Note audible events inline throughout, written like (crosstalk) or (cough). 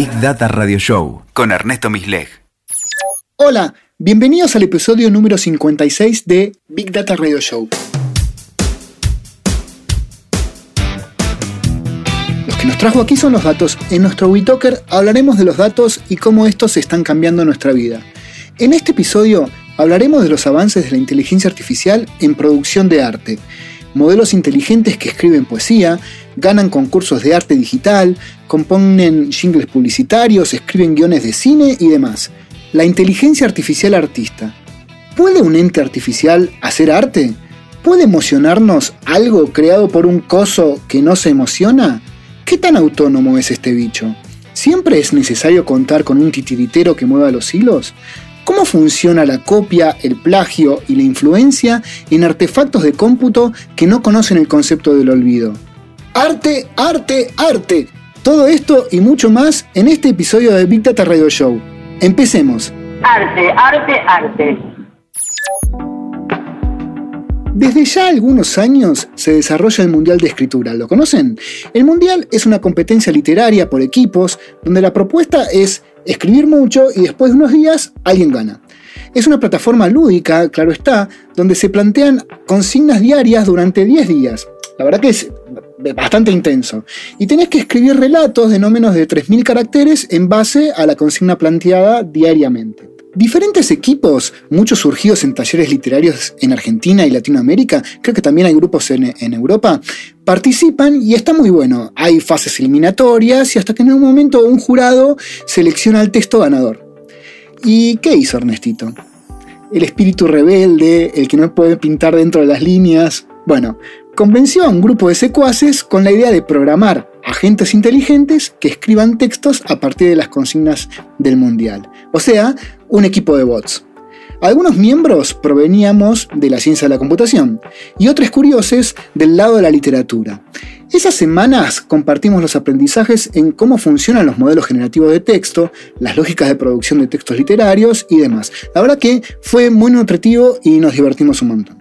Big Data Radio Show con Ernesto Misleg. Hola, bienvenidos al episodio número 56 de Big Data Radio Show. Los que nos trajo aquí son los datos. En nuestro WeTalker hablaremos de los datos y cómo estos están cambiando nuestra vida. En este episodio hablaremos de los avances de la inteligencia artificial en producción de arte modelos inteligentes que escriben poesía, ganan concursos de arte digital, componen jingles publicitarios, escriben guiones de cine y demás. La inteligencia artificial artista. ¿Puede un ente artificial hacer arte? ¿Puede emocionarnos algo creado por un coso que no se emociona? ¿Qué tan autónomo es este bicho? ¿Siempre es necesario contar con un titiritero que mueva los hilos? ¿Cómo funciona la copia, el plagio y la influencia en artefactos de cómputo que no conocen el concepto del olvido? Arte, arte, arte. Todo esto y mucho más en este episodio de Big Data Radio Show. Empecemos. Arte, arte, arte. Desde ya algunos años se desarrolla el Mundial de Escritura, ¿lo conocen? El Mundial es una competencia literaria por equipos donde la propuesta es escribir mucho y después de unos días alguien gana. Es una plataforma lúdica, claro está, donde se plantean consignas diarias durante 10 días. La verdad que es bastante intenso. Y tenés que escribir relatos de no menos de 3.000 caracteres en base a la consigna planteada diariamente. Diferentes equipos, muchos surgidos en talleres literarios en Argentina y Latinoamérica, creo que también hay grupos en, Europa, participan y está muy bueno. Hay fases eliminatorias y hasta que en un momento un jurado selecciona el texto ganador. ¿Y qué hizo Ernestito? El espíritu rebelde, el que no puede pintar dentro de las líneas. Bueno, convenció a un grupo de secuaces con la idea de programar agentes inteligentes que escriban textos a partir de las consignas del Mundial. O sea, un equipo de bots. Algunos miembros proveníamos de la ciencia de la computación y otros curiosos del lado de la literatura. Esas semanas compartimos los aprendizajes en cómo funcionan los modelos generativos de texto, las lógicas de producción de textos literarios y demás. La verdad que fue muy nutritivo y nos divertimos un montón.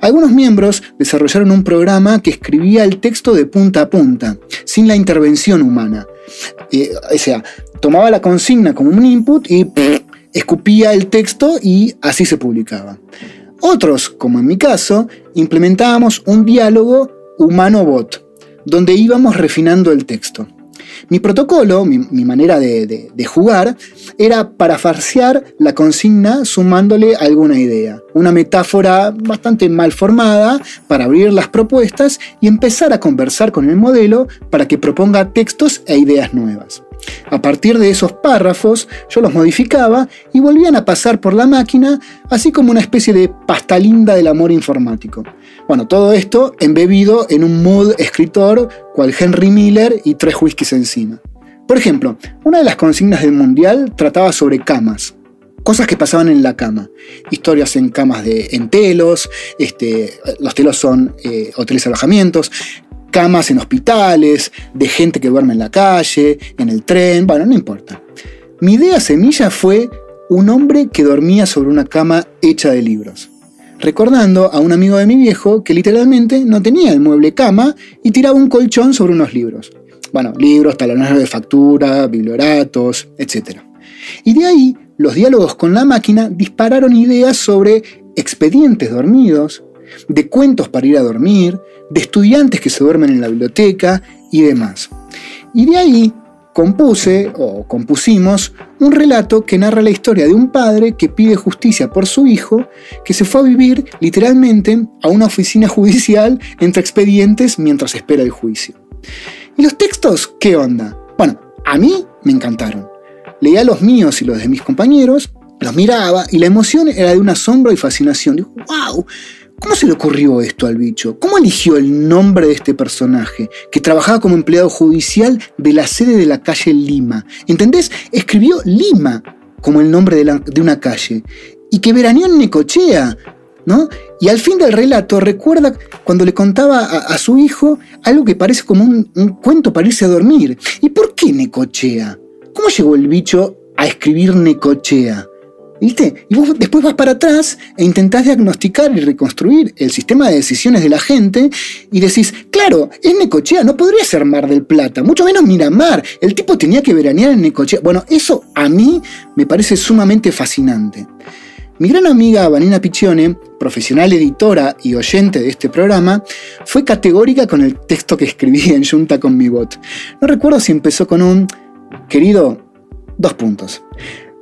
Algunos miembros desarrollaron un programa que escribía el texto de punta a punta, sin la intervención humana. Eh, o sea, tomaba la consigna como un input y escupía el texto y así se publicaba. Otros, como en mi caso, implementábamos un diálogo humano-bot, donde íbamos refinando el texto. Mi protocolo, mi, manera de, jugar, era parafarsear la consigna sumándole alguna idea. Una metáfora bastante mal formada para abrir las propuestas y empezar a conversar con el modelo para que proponga textos e ideas nuevas. A partir de esos párrafos, yo los modificaba y volvían a pasar por la máquina, así como una especie de pasta linda del amor informático. Bueno, todo esto embebido en un mood escritor cual Henry Miller y tres whiskies encima. Por ejemplo, una de las consignas del Mundial trataba sobre camas. Cosas que pasaban en la cama. Historias en camas de en telos, este, los telos son eh, hoteles alojamientos, camas en hospitales, de gente que duerme en la calle, en el tren, bueno, no importa. Mi idea semilla fue un hombre que dormía sobre una cama hecha de libros, recordando a un amigo de mi viejo que literalmente no tenía el mueble cama y tiraba un colchón sobre unos libros. Bueno, libros, talones de factura, biblioratos, etc. Y de ahí, los diálogos con la máquina dispararon ideas sobre expedientes dormidos, de cuentos para ir a dormir, de estudiantes que se duermen en la biblioteca y demás. Y de ahí compuse o compusimos un relato que narra la historia de un padre que pide justicia por su hijo, que se fue a vivir literalmente a una oficina (laughs) judicial entre expedientes mientras espera el juicio. ¿Y los textos qué onda? Bueno, a mí me encantaron. Leía los míos y los de mis compañeros, los miraba y la emoción era de un asombro y fascinación. Digo, wow, ¿Cómo se le ocurrió esto al bicho? ¿Cómo eligió el nombre de este personaje, que trabajaba como empleado judicial de la sede de la calle Lima? ¿Entendés? Escribió Lima como el nombre de, una calle. Y que veraneó en Necochea, ¿no? Y al fin del relato recuerda cuando le contaba a, su hijo algo que parece como un, un, cuento para irse a dormir. ¿Y por qué Necochea? ¿Cómo llegó el bicho a escribir Necochea? ¿Viste? Y vos después vas para atrás e intentás diagnosticar y reconstruir el sistema de decisiones de la gente y decís, claro, es Necochea, no podría ser Mar del Plata, mucho menos Miramar. El tipo tenía que veranear en Necochea. Bueno, eso a mí me parece sumamente fascinante. Mi gran amiga Vanina Piccione, profesional editora y oyente de este programa, fue categórica con el texto que escribí en Junta con mi bot. No recuerdo si empezó con un, querido, dos puntos.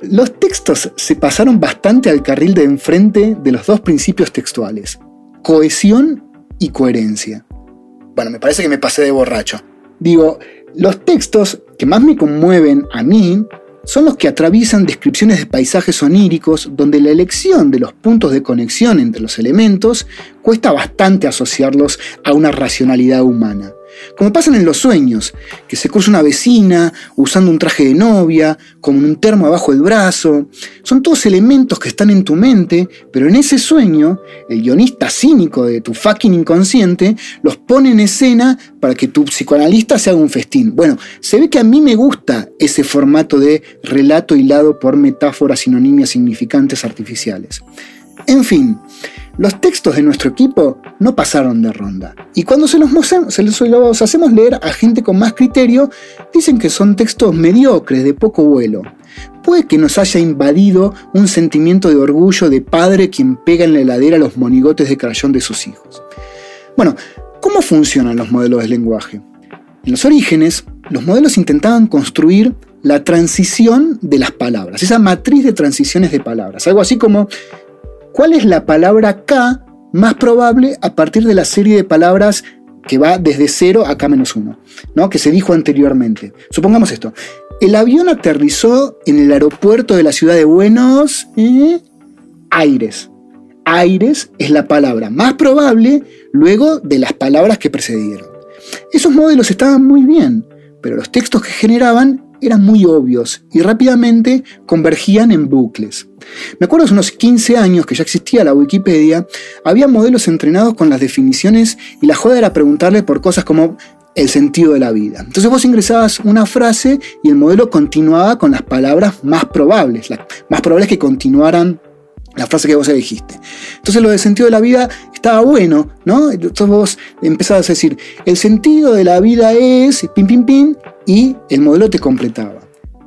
Los textos se pasaron bastante al carril de enfrente de los dos principios textuales, cohesión y coherencia. Bueno, me parece que me pasé de borracho. Digo, los textos que más me conmueven a mí son los que atraviesan descripciones de paisajes oníricos donde la elección de los puntos de conexión entre los elementos cuesta bastante asociarlos a una racionalidad humana. Como pasan en los sueños, que se cruza una vecina usando un traje de novia, con un termo abajo del brazo. Son todos elementos que están en tu mente, pero en ese sueño, el guionista cínico de tu fucking inconsciente los pone en escena para que tu psicoanalista se haga un festín. Bueno, se ve que a mí me gusta ese formato de relato hilado por metáforas sinonimias significantes artificiales. En fin, los textos de nuestro equipo no pasaron de ronda. Y cuando se los, los hacemos leer a gente con más criterio, dicen que son textos mediocres, de poco vuelo. Puede que nos haya invadido un sentimiento de orgullo de padre quien pega en la heladera los monigotes de crayón de sus hijos. Bueno, ¿cómo funcionan los modelos de lenguaje? En los orígenes, los modelos intentaban construir la transición de las palabras, esa matriz de transiciones de palabras, algo así como ¿Cuál es la palabra K más probable a partir de la serie de palabras que va desde 0 a K menos 1, ¿no? que se dijo anteriormente? Supongamos esto. El avión aterrizó en el aeropuerto de la ciudad de Buenos Aires. Aires es la palabra más probable luego de las palabras que precedieron. Esos modelos estaban muy bien, pero los textos que generaban eran muy obvios y rápidamente convergían en bucles. Me acuerdo hace unos 15 años que ya existía la Wikipedia, había modelos entrenados con las definiciones y la joda era preguntarle por cosas como el sentido de la vida. Entonces vos ingresabas una frase y el modelo continuaba con las palabras más probables, las más probables que continuaran la frase que vos elegiste. Entonces lo del sentido de la vida estaba bueno, ¿no? Entonces vos empezabas a decir, el sentido de la vida es, pim, pim, pim, y el modelo te completaba.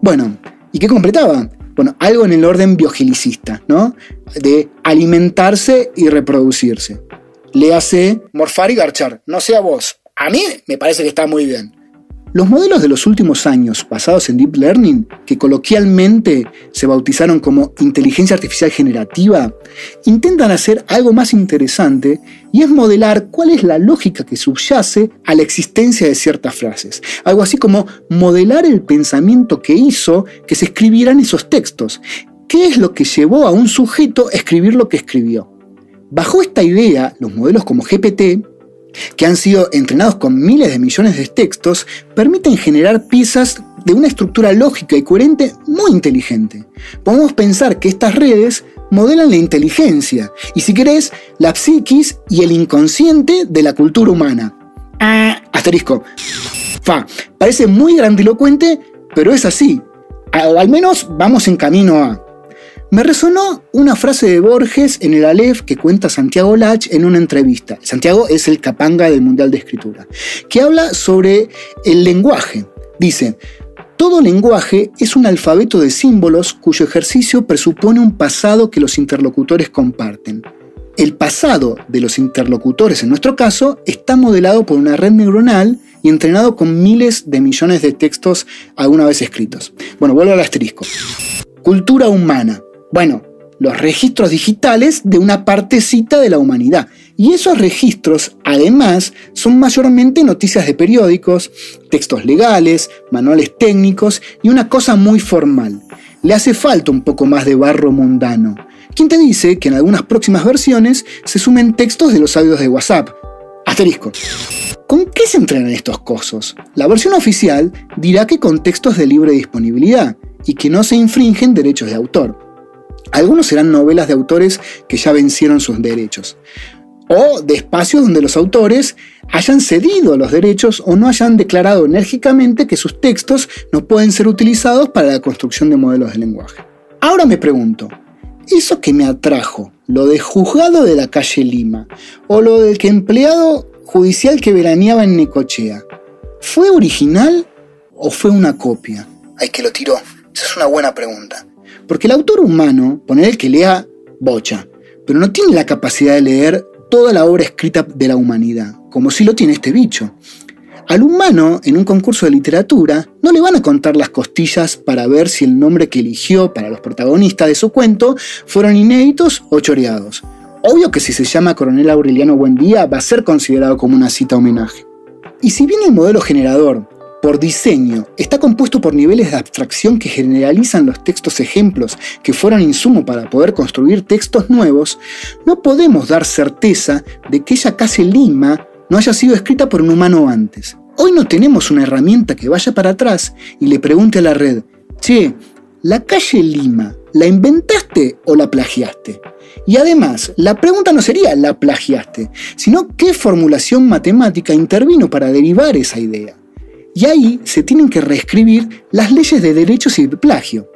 Bueno, ¿y qué completaba? Bueno, algo en el orden biogelicista, ¿no? De alimentarse y reproducirse. Léase morfar y garchar, no sea vos. A mí me parece que está muy bien. Los modelos de los últimos años basados en Deep Learning, que coloquialmente se bautizaron como inteligencia artificial generativa, intentan hacer algo más interesante y es modelar cuál es la lógica que subyace a la existencia de ciertas frases. Algo así como modelar el pensamiento que hizo que se escribieran esos textos. ¿Qué es lo que llevó a un sujeto a escribir lo que escribió? Bajo esta idea, los modelos como GPT que han sido entrenados con miles de millones de textos, permiten generar piezas de una estructura lógica y coherente muy inteligente. Podemos pensar que estas redes modelan la inteligencia y, si querés, la psiquis y el inconsciente de la cultura humana. Ah, asterisco. Fa, parece muy grandilocuente, pero es así. al menos vamos en camino a. Me resonó una frase de Borges en el Aleph que cuenta Santiago Lach en una entrevista. Santiago es el capanga del Mundial de Escritura, que habla sobre el lenguaje. Dice, todo lenguaje es un alfabeto de símbolos cuyo ejercicio presupone un pasado que los interlocutores comparten. El pasado de los interlocutores, en nuestro caso, está modelado por una red neuronal y entrenado con miles de millones de textos alguna vez escritos. Bueno, vuelvo al asterisco. Cultura humana. Bueno, los registros digitales de una partecita de la humanidad. Y esos registros, además, son mayormente noticias de periódicos, textos legales, manuales técnicos y una cosa muy formal. Le hace falta un poco más de barro mundano. ¿Quién te dice que en algunas próximas versiones se sumen textos de los audios de WhatsApp? Asterisco. ¿Con qué se entrenan estos cosos? La versión oficial dirá que con textos de libre disponibilidad y que no se infringen derechos de autor. Algunos serán novelas de autores que ya vencieron sus derechos. O de espacios donde los autores hayan cedido los derechos o no hayan declarado enérgicamente que sus textos no pueden ser utilizados para la construcción de modelos de lenguaje. Ahora me pregunto, eso que me atrajo, lo de juzgado de la calle Lima, o lo del que empleado judicial que veraneaba en Necochea, ¿fue original o fue una copia? Ay, que lo tiró. Esa es una buena pregunta. Porque el autor humano, poner el que lea, bocha, pero no tiene la capacidad de leer toda la obra escrita de la humanidad, como si lo tiene este bicho. Al humano, en un concurso de literatura, no le van a contar las costillas para ver si el nombre que eligió para los protagonistas de su cuento fueron inéditos o choreados. Obvio que si se llama Coronel Aureliano Buendía va a ser considerado como una cita homenaje. Y si bien el modelo generador, por diseño, está compuesto por niveles de abstracción que generalizan los textos ejemplos que fueron insumo para poder construir textos nuevos, no podemos dar certeza de que ella casi Lima no haya sido escrita por un humano antes. Hoy no tenemos una herramienta que vaya para atrás y le pregunte a la red, che, ¿la calle Lima la inventaste o la plagiaste? Y además, la pregunta no sería ¿la plagiaste?, sino qué formulación matemática intervino para derivar esa idea. Y ahí se tienen que reescribir las leyes de derechos y de plagio.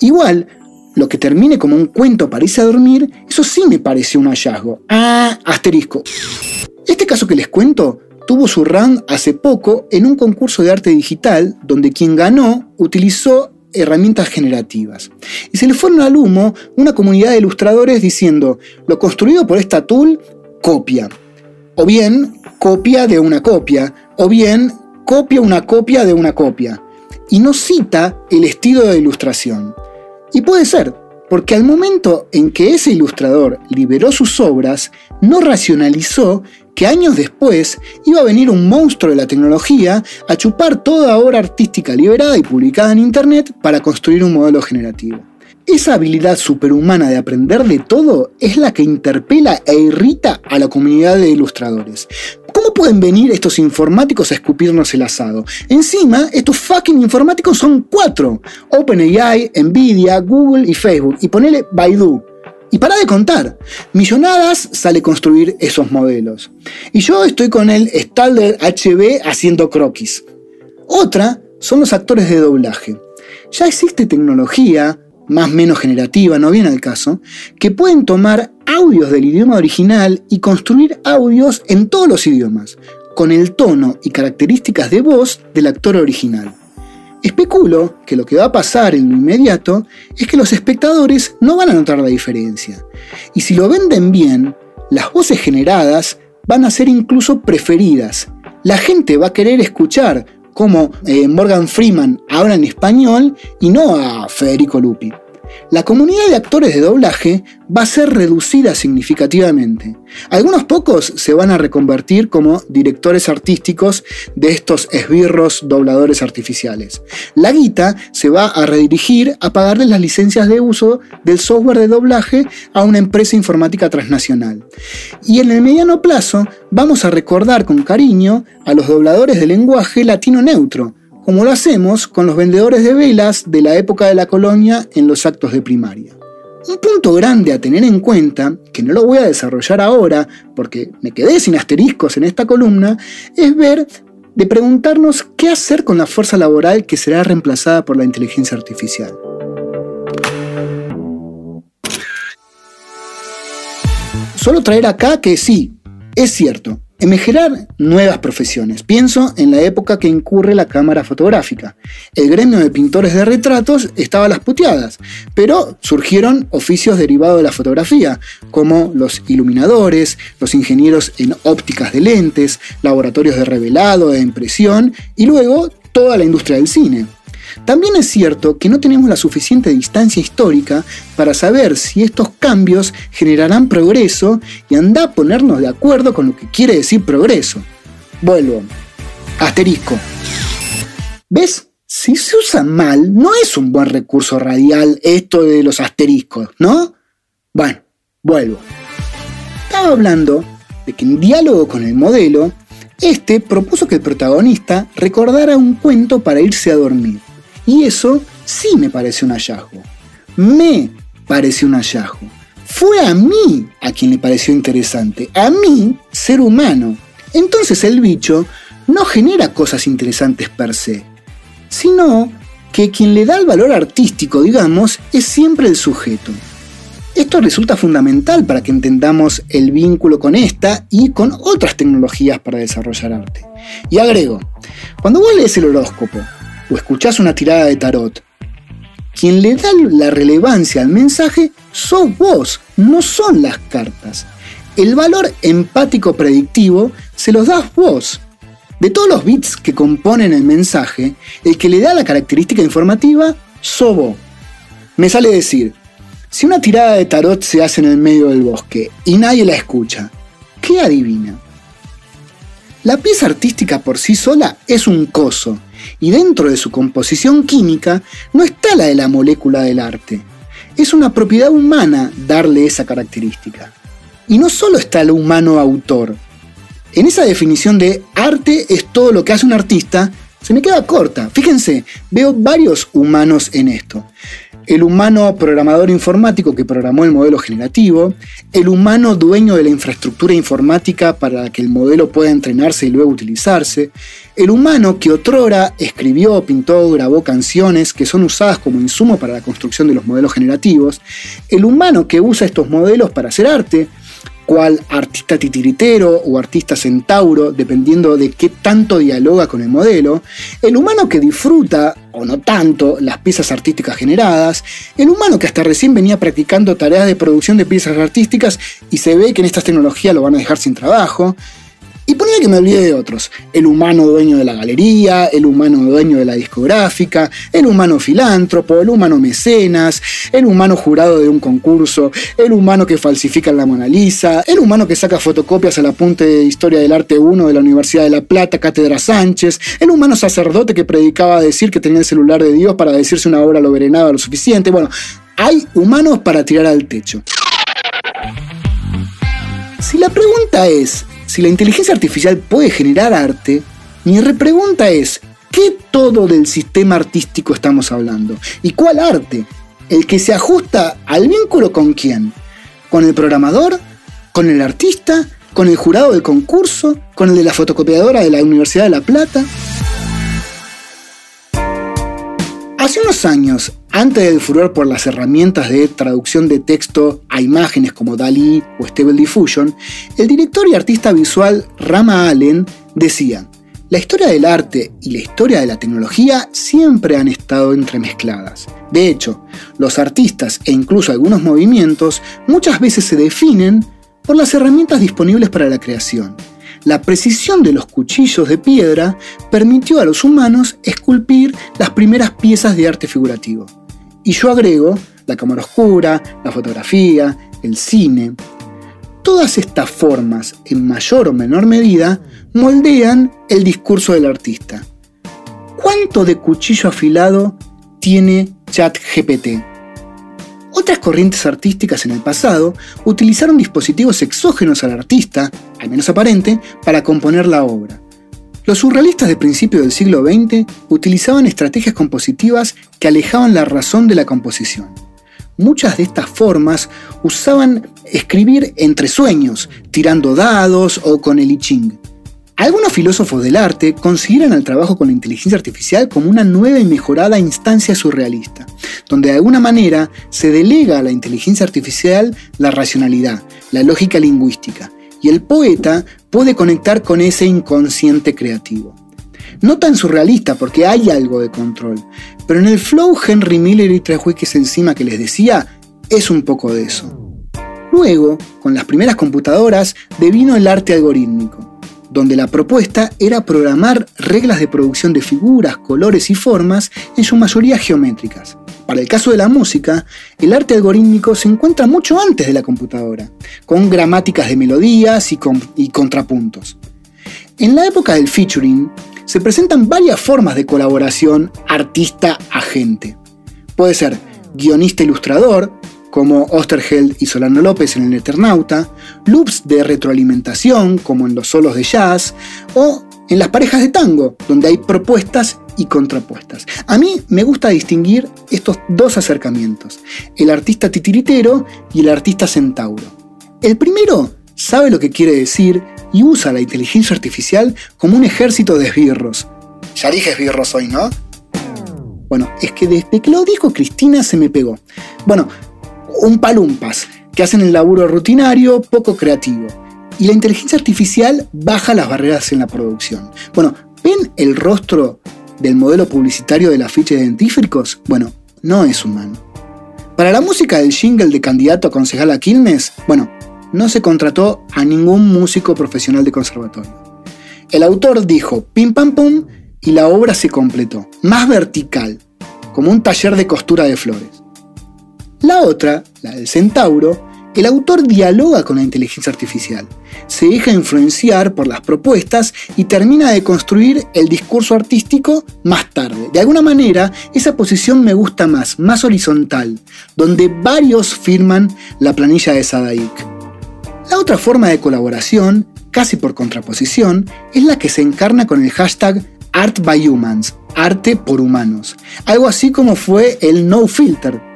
Igual, lo que termine como un cuento para irse a dormir, eso sí me pareció un hallazgo. Ah, asterisco. Este caso que les cuento tuvo su run hace poco en un concurso de arte digital donde quien ganó utilizó herramientas generativas. Y se le fueron al humo una comunidad de ilustradores diciendo, lo construido por esta tool, copia. O bien, copia de una copia. O bien, copia una copia de una copia. Y no cita el estilo de ilustración. Y puede ser, porque al momento en que ese ilustrador liberó sus obras, no racionalizó que años después iba a venir un monstruo de la tecnología a chupar toda obra artística liberada y publicada en Internet para construir un modelo generativo. Esa habilidad superhumana de aprender de todo es la que interpela e irrita a la comunidad de ilustradores. ¿Cómo pueden venir estos informáticos a escupirnos el asado? Encima, estos fucking informáticos son cuatro. OpenAI, Nvidia, Google y Facebook. Y ponele Baidu. Y para de contar, millonadas sale construir esos modelos. Y yo estoy con el Stalder HB haciendo croquis. Otra son los actores de doblaje. Ya existe tecnología, más menos generativa, no viene al caso, que pueden tomar audios del idioma original y construir audios en todos los idiomas, con el tono y características de voz del actor original. Especulo que lo que va a pasar en lo inmediato es que los espectadores no van a notar la diferencia. Y si lo venden bien, las voces generadas van a ser incluso preferidas. La gente va a querer escuchar cómo eh, Morgan Freeman habla en español y no a Federico Lupi la comunidad de actores de doblaje va a ser reducida significativamente. Algunos pocos se van a reconvertir como directores artísticos de estos esbirros dobladores artificiales. La guita se va a redirigir a pagarles las licencias de uso del software de doblaje a una empresa informática transnacional. Y en el mediano plazo vamos a recordar con cariño a los dobladores de lenguaje latino neutro, como lo hacemos con los vendedores de velas de la época de la colonia en los actos de primaria. Un punto grande a tener en cuenta, que no lo voy a desarrollar ahora porque me quedé sin asteriscos en esta columna, es ver de preguntarnos qué hacer con la fuerza laboral que será reemplazada por la inteligencia artificial. Solo traer acá que sí, es cierto, Emergerán nuevas profesiones. Pienso en la época que incurre la cámara fotográfica. El gremio de pintores de retratos estaba a las puteadas, pero surgieron oficios derivados de la fotografía, como los iluminadores, los ingenieros en ópticas de lentes, laboratorios de revelado, de impresión y luego toda la industria del cine. También es cierto que no tenemos la suficiente distancia histórica para saber si estos cambios generarán progreso y anda a ponernos de acuerdo con lo que quiere decir progreso. Vuelvo. Asterisco. ¿Ves? Si se usa mal, no es un buen recurso radial esto de los asteriscos, ¿no? Bueno, vuelvo. Estaba hablando de que en diálogo con el modelo, este propuso que el protagonista recordara un cuento para irse a dormir. Y eso sí me parece un hallazgo. Me parece un hallazgo. Fue a mí a quien le pareció interesante. A mí, ser humano. Entonces el bicho no genera cosas interesantes per se, sino que quien le da el valor artístico, digamos, es siempre el sujeto. Esto resulta fundamental para que entendamos el vínculo con esta y con otras tecnologías para desarrollar arte. Y agrego, cuando vos lees el horóscopo o escuchás una tirada de tarot, quien le da la relevancia al mensaje sos vos, no son las cartas. El valor empático predictivo se los das vos. De todos los bits que componen el mensaje, el que le da la característica informativa, sos vos. Me sale decir, si una tirada de tarot se hace en el medio del bosque y nadie la escucha, ¿qué adivina? La pieza artística por sí sola es un coso, y dentro de su composición química no está la de la molécula del arte. Es una propiedad humana darle esa característica. Y no solo está el humano autor. En esa definición de arte es todo lo que hace un artista, se me queda corta. Fíjense, veo varios humanos en esto el humano programador informático que programó el modelo generativo, el humano dueño de la infraestructura informática para que el modelo pueda entrenarse y luego utilizarse, el humano que otrora escribió, pintó, grabó canciones que son usadas como insumo para la construcción de los modelos generativos, el humano que usa estos modelos para hacer arte, cual artista titiritero o artista centauro, dependiendo de qué tanto dialoga con el modelo, el humano que disfruta, o no tanto, las piezas artísticas generadas, el humano que hasta recién venía practicando tareas de producción de piezas artísticas y se ve que en estas tecnologías lo van a dejar sin trabajo, y ponle que me olvide de otros. El humano dueño de la galería, el humano dueño de la discográfica, el humano filántropo, el humano mecenas, el humano jurado de un concurso, el humano que falsifica la Mona Lisa, el humano que saca fotocopias al apunte de Historia del Arte 1 de la Universidad de La Plata, Cátedra Sánchez, el humano sacerdote que predicaba decir que tenía el celular de Dios para decirse una obra lo verenada lo suficiente. Bueno, hay humanos para tirar al techo. Si la pregunta es, si la inteligencia artificial puede generar arte, mi repregunta es, ¿qué todo del sistema artístico estamos hablando? ¿Y cuál arte? ¿El que se ajusta al vínculo con quién? ¿Con el programador? ¿Con el artista? ¿Con el jurado del concurso? ¿Con el de la fotocopiadora de la Universidad de La Plata? Hace unos años, antes del furor por las herramientas de traducción de texto a imágenes como DALI o Stable Diffusion, el director y artista visual Rama Allen decía, la historia del arte y la historia de la tecnología siempre han estado entremezcladas. De hecho, los artistas e incluso algunos movimientos muchas veces se definen por las herramientas disponibles para la creación la precisión de los cuchillos de piedra permitió a los humanos esculpir las primeras piezas de arte figurativo. Y yo agrego la cámara oscura, la fotografía, el cine. Todas estas formas, en mayor o menor medida, moldean el discurso del artista. ¿Cuánto de cuchillo afilado tiene ChatGPT? Otras corrientes artísticas en el pasado utilizaron dispositivos exógenos al artista, al menos aparente, para componer la obra. Los surrealistas de principios del siglo XX utilizaban estrategias compositivas que alejaban la razón de la composición. Muchas de estas formas usaban escribir entre sueños, tirando dados o con el I Ching. Algunos filósofos del arte consideran el trabajo con la inteligencia artificial como una nueva y mejorada instancia surrealista, donde de alguna manera se delega a la inteligencia artificial la racionalidad, la lógica lingüística, y el poeta puede conectar con ese inconsciente creativo. No tan surrealista porque hay algo de control, pero en el flow Henry Miller y tres encima que les decía, es un poco de eso. Luego, con las primeras computadoras, devino el arte algorítmico donde la propuesta era programar reglas de producción de figuras, colores y formas, en su mayoría geométricas. Para el caso de la música, el arte algorítmico se encuentra mucho antes de la computadora, con gramáticas de melodías y, contrapuntos. En la época del featuring, se presentan varias formas de colaboración artista-agente. Puede ser guionista-ilustrador, como Osterheld y Solano López en El Eternauta, loops de retroalimentación, como en los solos de jazz, o en las parejas de tango, donde hay propuestas y contrapuestas. A mí me gusta distinguir estos dos acercamientos, el artista titiritero y el artista centauro. El primero sabe lo que quiere decir y usa la inteligencia artificial como un ejército de esbirros. Ya dije esbirros hoy, ¿no? Bueno, es que desde que lo dijo Cristina se me pegó. Bueno, un palumpas, que hacen el laburo rutinario, poco creativo. Y la inteligencia artificial baja las barreras en la producción. Bueno, ¿ven el rostro del modelo publicitario del afiche de dentífricos? Bueno, no es humano. Para la música del jingle de candidato a concejal a bueno, no se contrató a ningún músico profesional de conservatorio. El autor dijo pim pam pum y la obra se completó, más vertical, como un taller de costura de flores. La otra, la del centauro, el autor dialoga con la inteligencia artificial, se deja influenciar por las propuestas y termina de construir el discurso artístico más tarde. De alguna manera, esa posición me gusta más, más horizontal, donde varios firman la planilla de Sadaik. La otra forma de colaboración, casi por contraposición, es la que se encarna con el hashtag Art by Humans, arte por humanos, algo así como fue el No Filter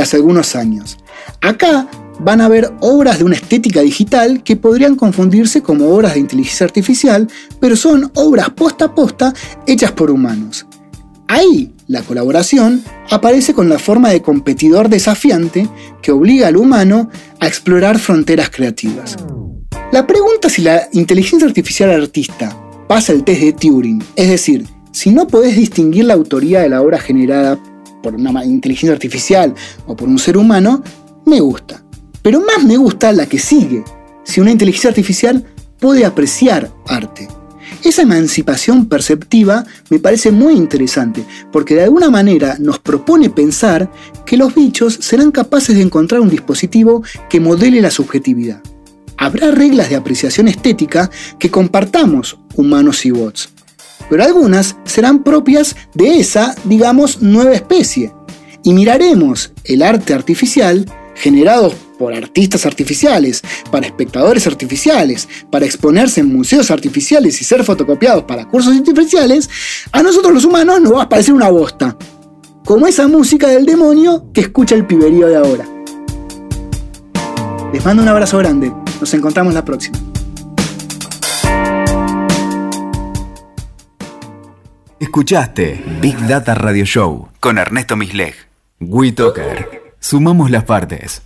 hace algunos años. Acá van a ver obras de una estética digital que podrían confundirse como obras de inteligencia artificial, pero son obras posta a posta hechas por humanos. Ahí la colaboración aparece con la forma de competidor desafiante que obliga al humano a explorar fronteras creativas. La pregunta si la inteligencia artificial artista pasa el test de Turing, es decir, si no podés distinguir la autoría de la obra generada por una inteligencia artificial o por un ser humano, me gusta. Pero más me gusta la que sigue, si una inteligencia artificial puede apreciar arte. Esa emancipación perceptiva me parece muy interesante, porque de alguna manera nos propone pensar que los bichos serán capaces de encontrar un dispositivo que modele la subjetividad. Habrá reglas de apreciación estética que compartamos humanos y bots, pero algunas serán propias de esa, digamos, nueva especie. Y miraremos el arte artificial generado por artistas artificiales, para espectadores artificiales, para exponerse en museos artificiales y ser fotocopiados para cursos artificiales, a nosotros los humanos nos va a parecer una bosta. Como esa música del demonio que escucha el piberío de ahora. Les mando un abrazo grande. Nos encontramos la próxima. Escuchaste Big Data Radio Show con Ernesto Misleg. WeToker. Sumamos las partes.